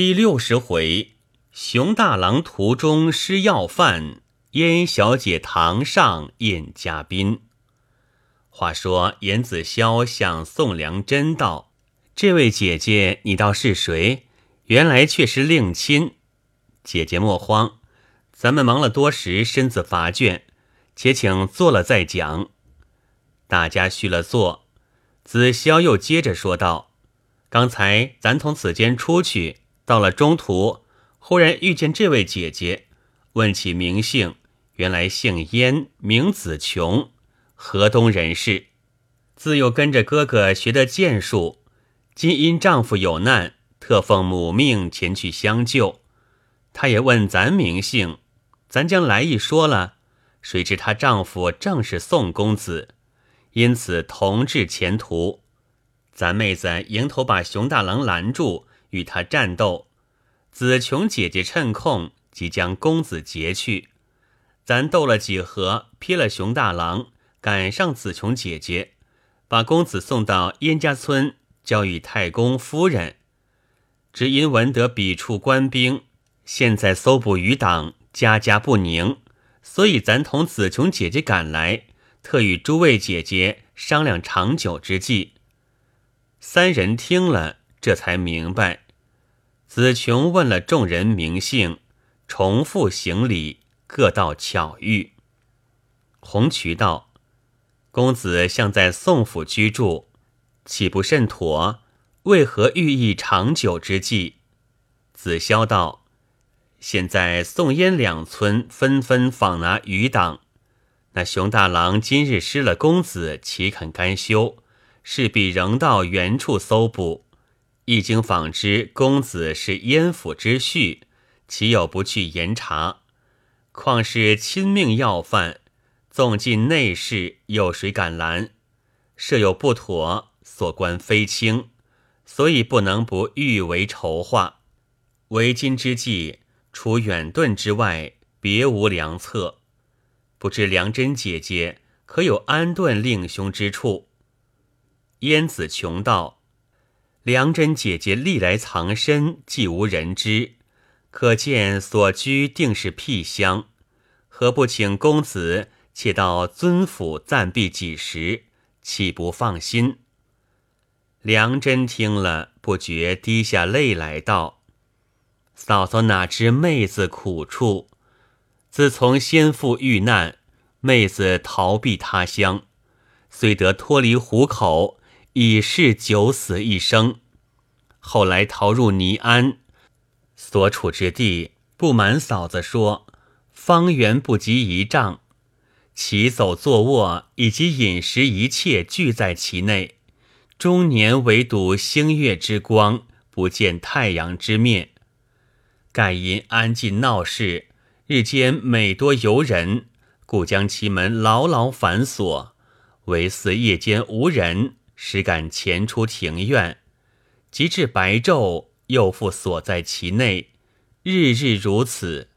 第六十回，熊大郎途中失要饭，燕小姐堂上宴嘉宾。话说严子潇向宋良真道：“这位姐姐，你道是谁？原来却是令亲。姐姐莫慌，咱们忙了多时，身子乏倦，且请坐了再讲。”大家续了座，子潇又接着说道：“刚才咱从此间出去。”到了中途，忽然遇见这位姐姐，问起名姓，原来姓燕，名子琼，河东人士。自幼跟着哥哥学的剑术，今因丈夫有难，特奉母命前去相救。她也问咱名姓，咱将来意说了，谁知她丈夫正是宋公子，因此同至前途。咱妹子迎头把熊大郎拦住。与他战斗，子琼姐姐趁空即将公子劫去。咱斗了几合，劈了熊大郎，赶上子琼姐姐，把公子送到燕家村，交与太公夫人。只因闻得彼处官兵现在搜捕余党，家家不宁，所以咱同子琼姐姐赶来，特与诸位姐姐商量长久之计。三人听了。这才明白，子琼问了众人名姓，重复行礼，各道巧遇。红渠道：“公子像在宋府居住，岂不甚妥？为何寓意长久之计？”子潇道：“现在宋燕两村纷纷访拿余党，那熊大郎今日失了公子，岂肯甘休？势必仍到原处搜捕。”一经访知公子是燕府之婿，岂有不去严查？况是亲命要犯，纵进内室，有谁敢拦？设有不妥，所关非轻，所以不能不预为筹划。为今之计，除远遁之外，别无良策。不知良真姐姐可有安顿令兄之处？燕子穷道。梁真姐姐历来藏身，既无人知，可见所居定是僻乡。何不请公子且到尊府暂避几时？岂不放心？梁真听了，不觉滴下泪来，道：“嫂嫂哪知妹子苦处？自从先父遇难，妹子逃避他乡，虽得脱离虎口。”已是九死一生，后来逃入尼安，所处之地不瞒嫂子说，方圆不及一丈，起走坐卧以及饮食一切俱在其内，终年唯睹星月之光，不见太阳之面。盖因安静闹市，日间每多游人，故将其门牢牢反锁，唯似夜间无人。实敢潜出庭院，及至白昼，又复锁在其内，日日如此，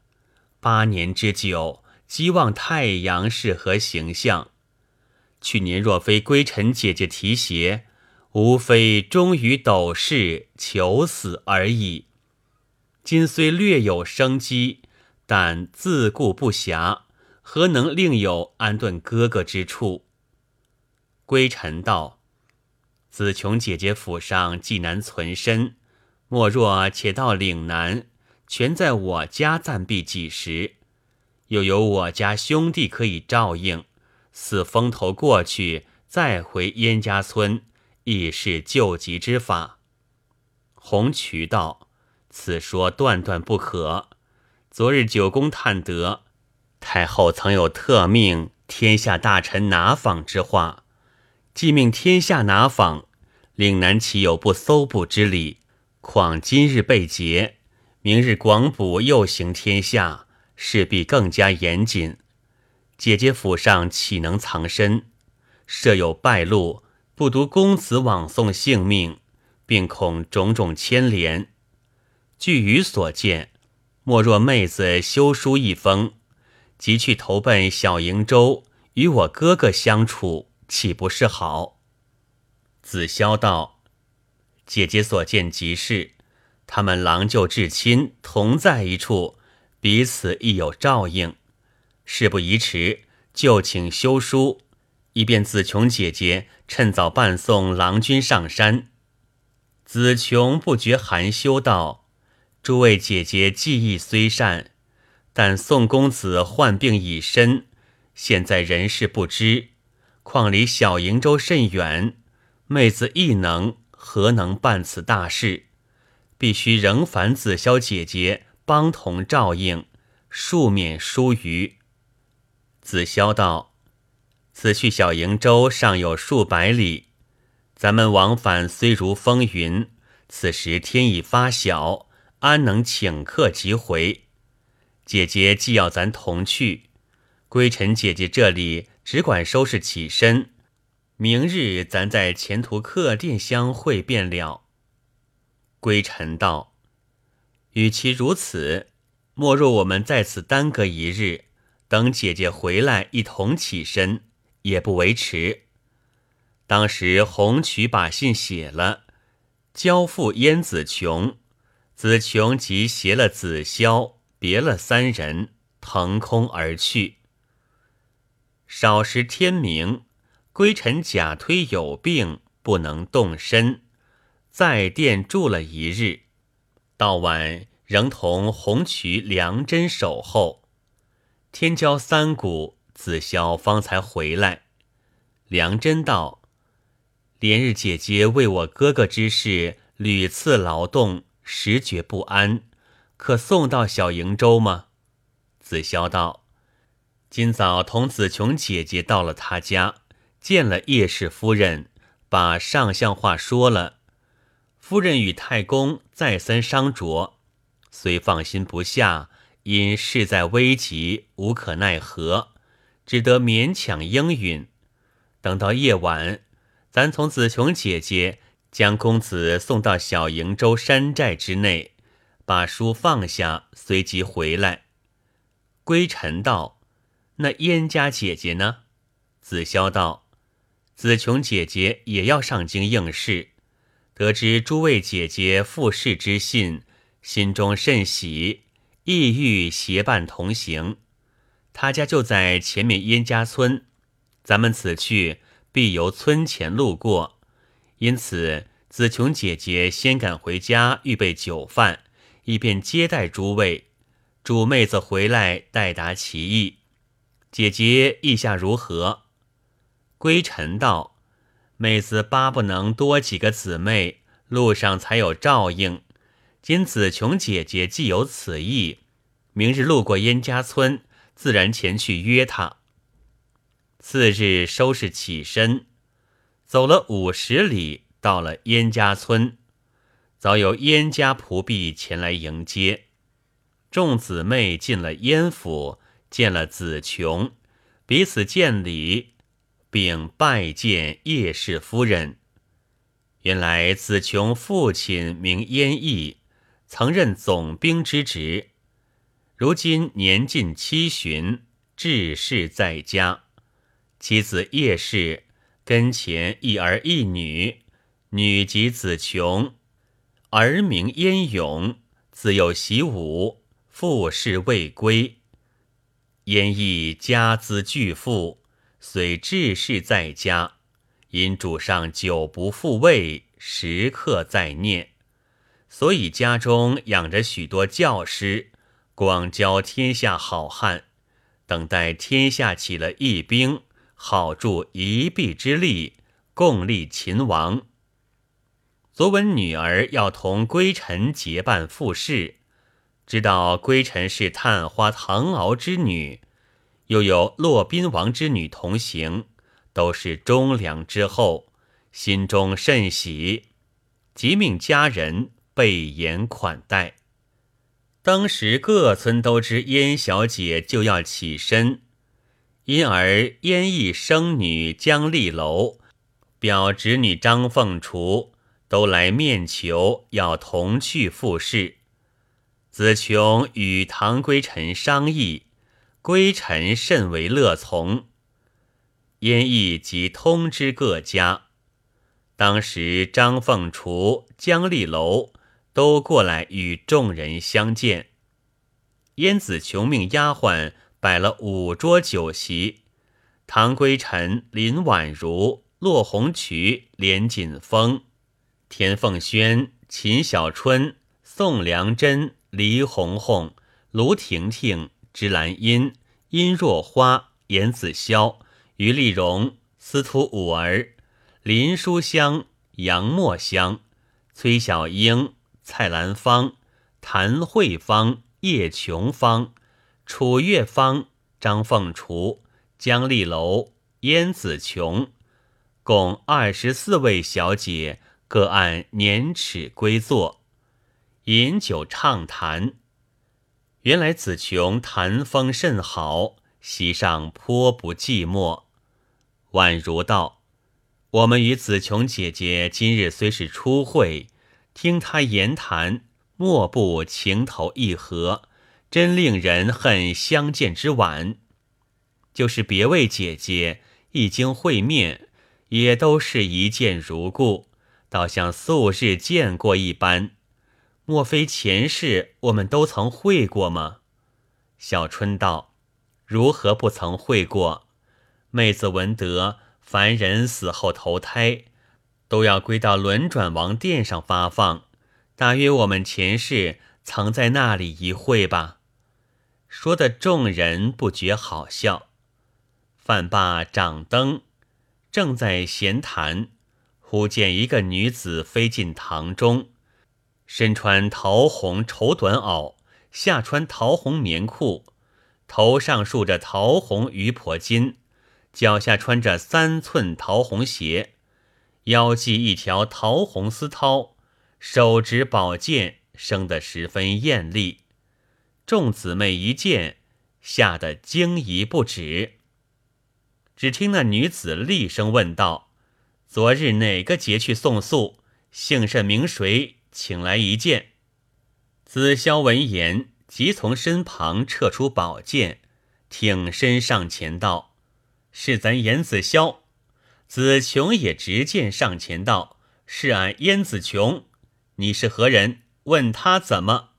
八年之久，希望太阳是何形象？去年若非归尘姐姐提携，无非终于斗士求死而已。今虽略有生机，但自顾不暇，何能另有安顿哥哥之处？归尘道。子琼姐姐府上既难存身，莫若且到岭南，全在我家暂避几时，又有我家兄弟可以照应，似风头过去，再回燕家村，亦是救急之法。红渠道，此说断断不可。昨日九公探得，太后曾有特命天下大臣拿访之话。既命天下拿访，岭南岂有不搜捕之理？况今日被劫，明日广捕又行天下，势必更加严谨。姐姐府上岂能藏身？设有败露，不独公子枉送性命，并恐种种牵连。据余所见，莫若妹子修书一封，即去投奔小瀛州，与我哥哥相处。岂不是好？子潇道：“姐姐所见极是，他们郎舅至亲同在一处，彼此亦有照应。事不宜迟，就请休书，以便子琼姐姐趁早伴送郎君上山。子琼不觉含羞道：“诸位姐姐技艺虽善，但宋公子患病已深，现在人事不知，况离小瀛洲甚远，妹子亦能何能办此大事？必须仍烦子霄姐姐帮同照应，恕免疏虞。”子霄道：“此去小瀛洲尚有数百里。”咱们往返虽如风云，此时天已发晓，安能请客即回？姐姐既要咱同去，归尘姐姐这里只管收拾起身，明日咱在前途客店相会便了。归尘道：“与其如此，莫若我们在此耽搁一日，等姐姐回来一同起身，也不为迟。”当时红渠把信写了，交付燕子琼，子琼即携了子潇，别了三人，腾空而去。少时天明，归尘假推有病，不能动身，在殿住了一日。到晚仍同红渠、梁真守候。天交三鼓，子霄方才回来。梁真道。连日姐姐为我哥哥之事屡次劳动，实觉不安，可送到小瀛洲吗？子霄道：“今早同子琼姐姐到了他家，见了叶氏夫人，把上相话说了。夫人与太公再三商酌，虽放心不下，因事在危急，无可奈何，只得勉强应允。等到夜晚。”咱从子琼姐姐将公子送到小瀛洲山寨之内，把书放下，随即回来。归尘道：“那燕家姐姐呢？”子霄道：“子琼姐姐也要上京应试，得知诸位姐姐复试之信，心中甚喜，意欲携伴同行。他家就在前面燕家村，咱们此去。”必由村前路过，因此子琼姐姐先赶回家预备酒饭，以便接待诸位。主妹子回来代答其意。姐姐意下如何？归尘道：“妹子巴不能多几个姊妹，路上才有照应。今子琼姐姐既有此意，明日路过燕家村，自然前去约她。”次日收拾起身，走了五十里，到了燕家村，早有燕家仆婢前来迎接。众姊妹进了燕府，见了子琼，彼此见礼，并拜见叶氏夫人。原来子琼父亲名燕毅，曾任总兵之职，如今年近七旬，志士在家。妻子叶氏跟前一儿一女，女即子琼，儿名燕勇，自幼习武，父事未归。燕亦家资巨富，虽志士在家，因主上久不复位，时刻在念，所以家中养着许多教师，广教天下好汉，等待天下起了义兵。好助一臂之力，共立秦王。昨闻女儿要同归尘结伴赴试，知道归尘是探花唐敖之女，又有骆宾王之女同行，都是忠良之后，心中甚喜，即命家人备筵款待。当时各村都知燕小姐就要起身。因而燕毅生女姜丽楼，表侄女张凤雏都来面求，要同去赴试。子琼与唐归尘商议，归尘甚为乐从。燕毅即通知各家。当时张凤雏、姜丽楼都过来与众人相见。燕子琼命丫鬟摆了五桌酒席，唐归尘、林婉如、骆红渠、连锦峰、田凤轩、秦小春、宋良珍、黎红红、卢婷婷、芝兰英、殷若花、严子潇、于丽蓉、司徒五儿、林书香、杨墨香、崔小英、蔡兰芳、谭慧芳、叶琼芳、楚月芳、张凤雏、江丽楼、燕子琼，共二十四位小姐，各按年尺归坐，饮酒畅谈。原来子琼谈风甚好，席上颇不寂寞。宛如道：“我们与子琼姐姐今日虽是初会，听她言谈，莫不情投意合，真令人恨相见之晚。就是别位姐姐一经会面，也都是一见如故，倒像素日见过一般。莫非前世我们都曾会过吗？”小春道：“如何不曾会过？”妹子闻得，凡人死后投胎，都要归到轮转王殿上发放。大约我们前世曾在那里一会吧。说的众人不觉好笑。饭霸掌灯，正在闲谈，忽见一个女子飞进堂中，身穿桃红绸短袄，下穿桃红棉裤，头上束着桃红鱼婆巾。脚下穿着三寸桃红鞋，腰系一条桃红丝绦，手执宝剑，生得十分艳丽。众姊妹一见，吓得惊疑不止。只听那女子厉声问道：“昨日哪个节去送宿？姓甚名谁？请来一见。”子潇闻言，即从身旁撤出宝剑，挺身上前道。是咱严子潇，子琼也执剑上前道：“是俺燕子琼，你是何人？问他怎么？”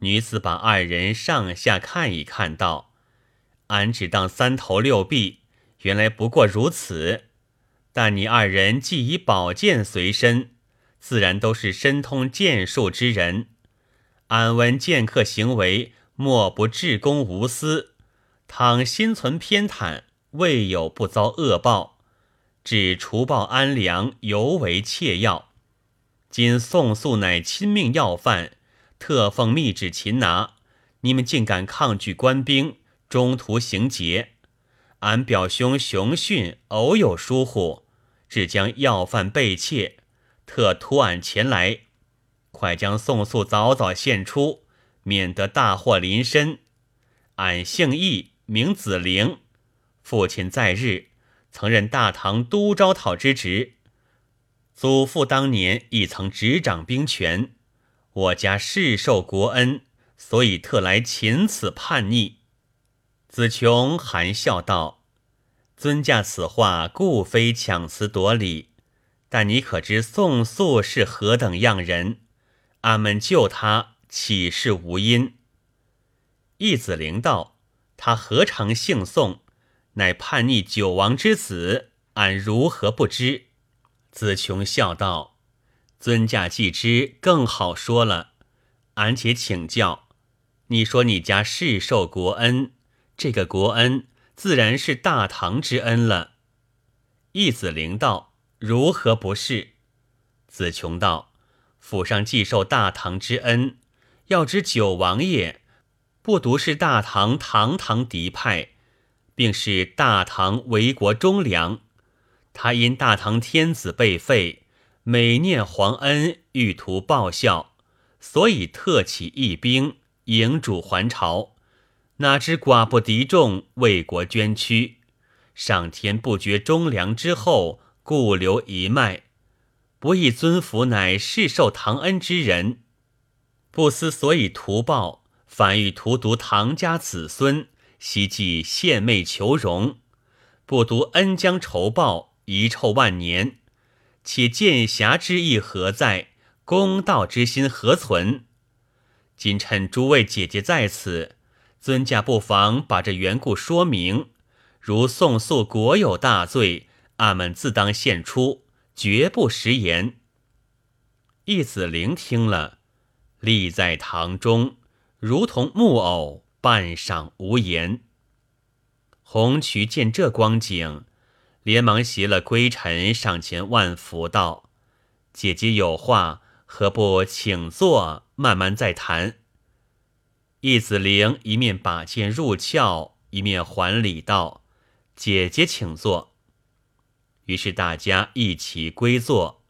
女子把二人上下看一看，道：“俺只当三头六臂，原来不过如此。但你二人既以宝剑随身，自然都是深通剑术之人。俺闻剑客行为，莫不至公无私，倘心存偏袒。”未有不遭恶报，只除暴安良尤为切要。今宋肃乃亲命要犯，特奉密旨擒拿，你们竟敢抗拒官兵，中途行劫！俺表兄熊训偶有疏忽，只将要犯被窃，特托俺前来，快将宋素早早献出，免得大祸临身。俺姓易，名子陵。父亲在日，曾任大唐都招讨之职。祖父当年亦曾执掌兵权。我家世受国恩，所以特来擒此叛逆。子琼含笑道：“尊驾此话，固非强词夺理。但你可知宋素是何等样人？俺们救他，岂是无因？”义子陵道：“他何尝姓宋？”乃叛逆九王之子，俺如何不知？子琼笑道：“尊驾既知，更好说了。俺且请教，你说你家世受国恩，这个国恩自然是大唐之恩了。”义子陵道：“如何不是？”子琼道：“府上既受大唐之恩，要知九王爷不独是大唐堂堂嫡派。”并是大唐为国忠良，他因大唐天子被废，每念皇恩，欲图报效，所以特起义兵迎主还朝。哪知寡不敌众，为国捐躯。上天不绝忠良之后，故留一脉。不义尊府乃世受唐恩之人，不思所以图报，反欲荼毒唐家子孙。希冀献媚求荣，不独恩将仇报，遗臭万年。且剑侠之意何在？公道之心何存？今趁诸位姐姐在此，尊驾不妨把这缘故说明。如宋肃国有大罪，俺们自当献出，绝不食言。义子聆听了，立在堂中，如同木偶，半晌无言。红渠见这光景，连忙携了归尘上前万福道：“姐姐有话，何不请坐，慢慢再谈？”义子灵一面把剑入鞘，一面还礼道。姐姐请坐。于是大家一起归坐。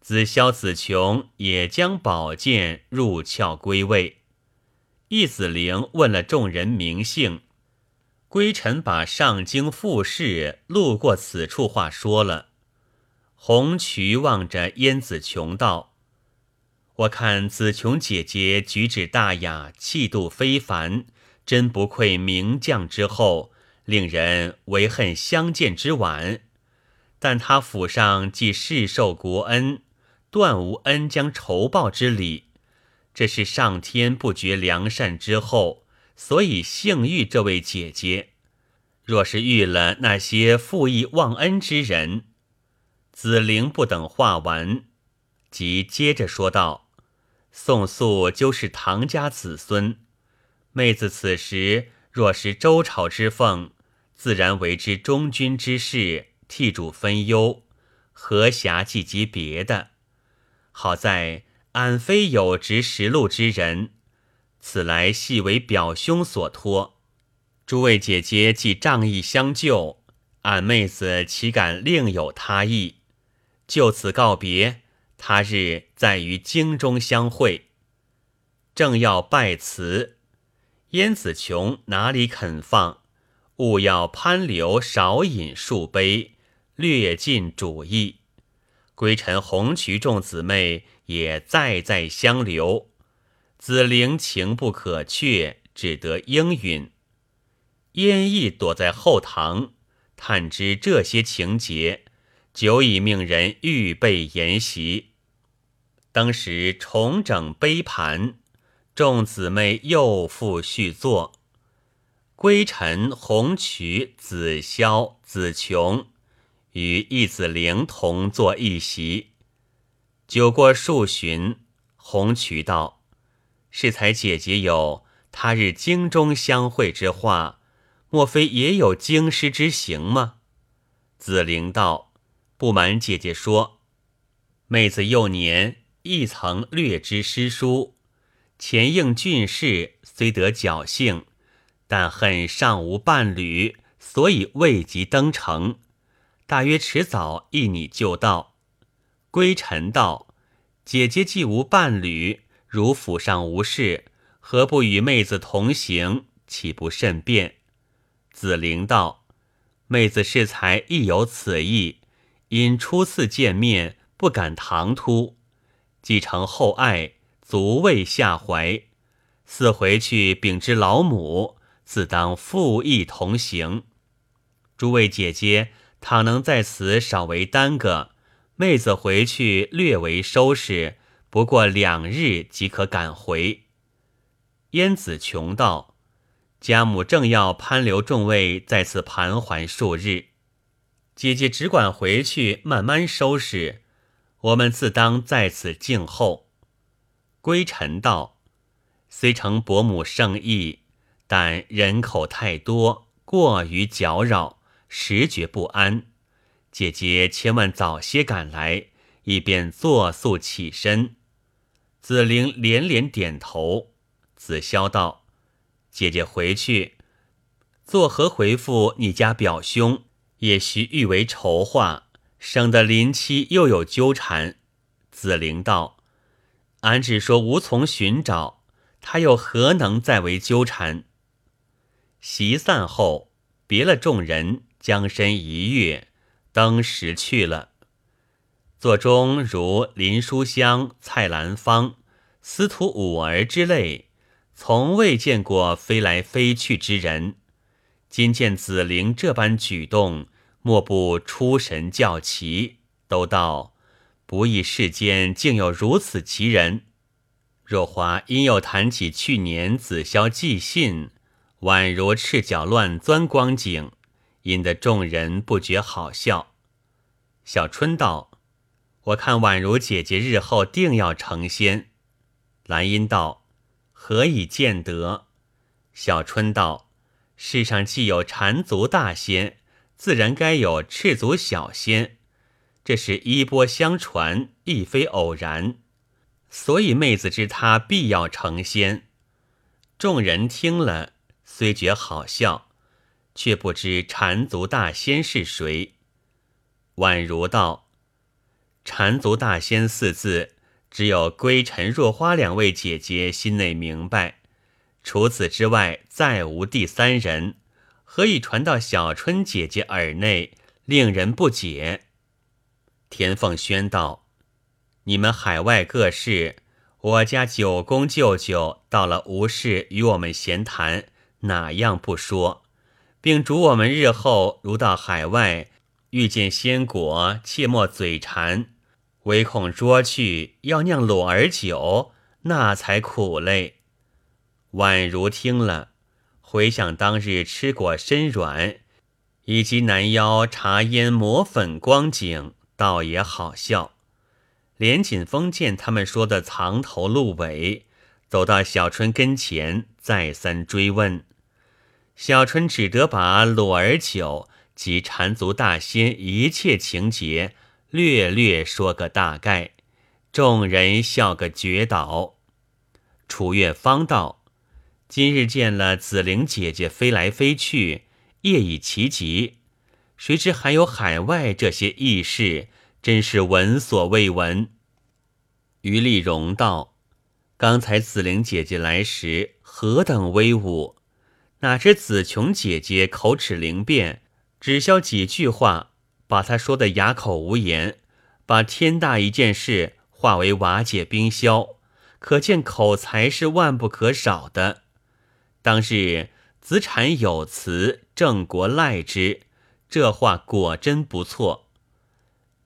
子萧、子琼也将宝剑入鞘归位。义子陵问了众人名姓，归臣把上京复试路过此处话说了。红渠望着燕子琼道：“我看子琼姐姐举止大雅，气度非凡，真不愧名将之后。”令人唯恨相见之晚，但他府上既世受国恩，断无恩将仇报之理。这是上天不绝良善之后，所以幸遇这位姐姐。若是遇了那些负义忘恩之人，子陵不等话完，即接着说道：“宋素就是唐家子孙，妹子此时若是周朝之凤。”自然为之忠君之事，替主分忧，何暇计及别的？好在俺非有执实录之人，此来系为表兄所托。诸位姐姐既仗义相救，俺妹子岂敢另有他意？就此告别，他日再于京中相会。正要拜辞，燕子琼哪里肯放？勿要攀留少饮数杯，略尽主意。归尘红渠众姊妹也再再相留。子陵情不可却，只得应允。燕翼躲在后堂，探知这些情节，久已命人预备筵席。当时重整杯盘，众姊妹又复续坐。归尘、红渠、子萧、子琼与义子灵同坐一席。酒过数巡，红渠道：“适才姐姐有他日京中相会之话，莫非也有京师之行吗？”子灵道：“不瞒姐姐说，妹子幼年亦曾略知诗书，前应俊士，虽得侥幸。”但恨尚无伴侣，所以未及登城。大约迟早一你就到。归尘道：“姐姐既无伴侣，如府上无事，何不与妹子同行？岂不甚便？”子陵道：“妹子适才亦有此意，因初次见面不敢唐突，既承厚爱，足未下怀。似回去禀知老母。”自当复义同行。诸位姐姐，倘能在此少为耽搁，妹子回去略为收拾，不过两日即可赶回。燕子琼道：“家母正要攀留众位在此盘桓数日，姐姐只管回去慢慢收拾，我们自当在此静候。”归尘道：“虽承伯母圣意。”但人口太多，过于搅扰，实觉不安。姐姐千万早些赶来，以便作速起身。紫菱连连点头。子潇道：“姐姐回去，作何回复你家表兄？也须欲为筹划，省得临期又有纠缠。”紫菱道：“俺只说无从寻找，他又何能再为纠缠？”席散后，别了众人，将身一跃，登时去了。座中如林书香、蔡兰芳、司徒五儿之类，从未见过飞来飞去之人。今见子陵这般举动，莫不出神叫奇，都道不意世间竟有如此奇人。若华因又谈起去年子霄寄信，宛如赤脚乱钻光景，引得众人不觉好笑。小春道：“我看宛如姐姐日后定要成仙。”兰因道：“何以见得？”小春道：“世上既有缠足大仙，自然该有赤足小仙，这是衣钵相传，亦非偶然。”所以妹子知他必要成仙，众人听了虽觉好笑，却不知缠足大仙是谁。宛如道：“缠足大仙四字，只有归尘、若花两位姐姐心内明白，除此之外，再无第三人。何以传到小春姐姐耳内，令人不解？”田凤轩道。你们海外各事，我家九公舅舅到了无事与我们闲谈，哪样不说，并嘱我们日后如到海外遇见鲜果，切莫嘴馋，唯恐捉去要酿裸儿酒，那才苦嘞。宛如听了，回想当日吃果身软，以及南腰茶烟抹粉光景，倒也好笑。连锦峰见他们说的藏头露尾，走到小春跟前，再三追问。小春只得把裸儿酒及缠足大仙一切情节略略说个大概，众人笑个绝倒。楚月方道：“今日见了紫菱姐姐飞来飞去，夜已奇极，谁知还有海外这些异事。”真是闻所未闻。于丽荣道：“刚才紫菱姐姐来时何等威武，哪知紫琼姐姐口齿灵便，只消几句话，把她说的哑口无言，把天大一件事化为瓦解冰消，可见口才是万不可少的。当日子产有词，郑国赖之，这话果真不错。”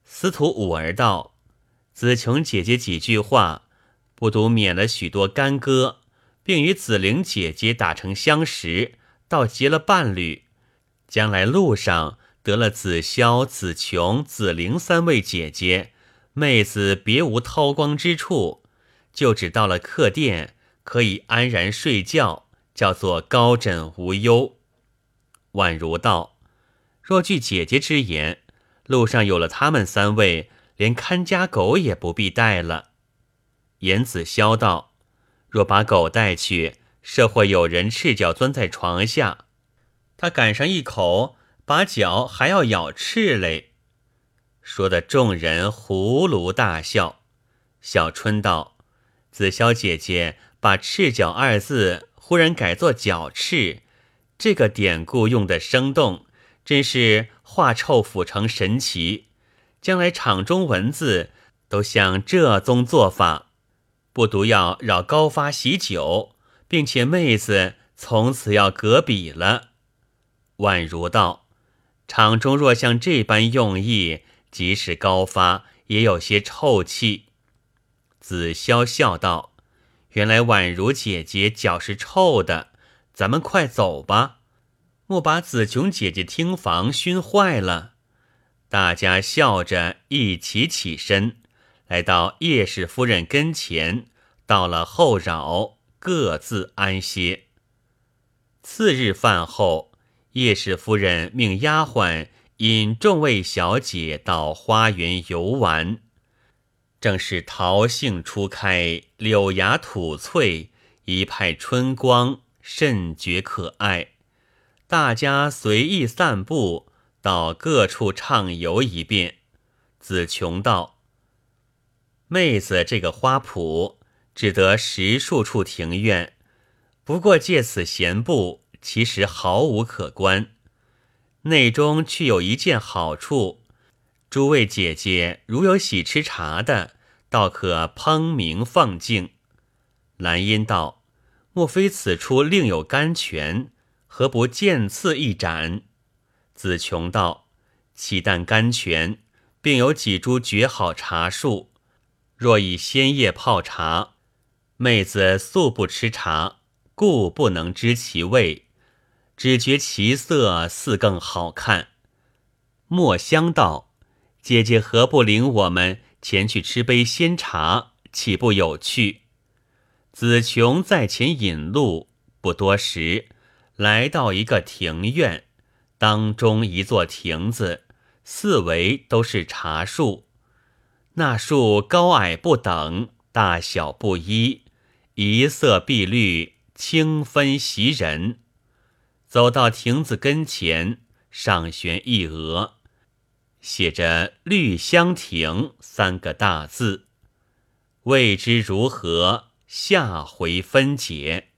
司徒五儿道：“子琼姐姐几句话，不独免了许多干戈，并与紫菱姐姐打成相识，倒结了伴侣。将来路上得了紫霄、紫琼、紫菱三位姐姐，妹子别无韬光之处，就只到了客店，可以安然睡觉，叫做高枕无忧。”宛如道：“若据姐姐之言。”路上有了他们三位，连看家狗也不必带了。严子潇道：“若把狗带去，社会有人赤脚钻在床下，他赶上一口，把脚还要咬赤嘞。”说的众人胡芦大笑。小春道：“子潇姐姐把‘赤脚’二字忽然改作‘脚赤’，这个典故用的生动。”真是化臭腐成神奇，将来场中文字都像这宗做法，不独要扰高发喜酒，并且妹子从此要隔笔了。宛如道，场中若像这般用意，即使高发也有些臭气。子潇笑道：“原来宛如姐姐脚是臭的，咱们快走吧。”莫把紫琼姐姐厅房熏坏了。大家笑着一起起身，来到叶氏夫人跟前，到了后扰，各自安歇。次日饭后，叶氏夫人命丫鬟引众位小姐到花园游玩。正是桃杏初开，柳芽吐翠，一派春光，甚觉可爱。大家随意散步，到各处畅游一遍。子琼道：“妹子这个花圃，只得十数处庭院，不过借此闲步，其实毫无可观。内中却有一件好处，诸位姐姐如有喜吃茶的，倒可烹茗放静。”兰因道：“莫非此处另有甘泉？”何不见次一盏？子琼道：“岂但甘泉，并有几株绝好茶树。若以鲜叶泡茶，妹子素不吃茶，故不能知其味，只觉其色似更好看。墨香道：“姐姐何不领我们前去吃杯鲜茶，岂不有趣？”子琼在前引路，不多时，来到一个庭院，当中一座亭子，四围都是茶树。那树高矮不等，大小不一，一色碧绿，清芬袭人。走到亭子跟前，上悬一额，写着“绿香亭”三个大字，未知如何。下回分解。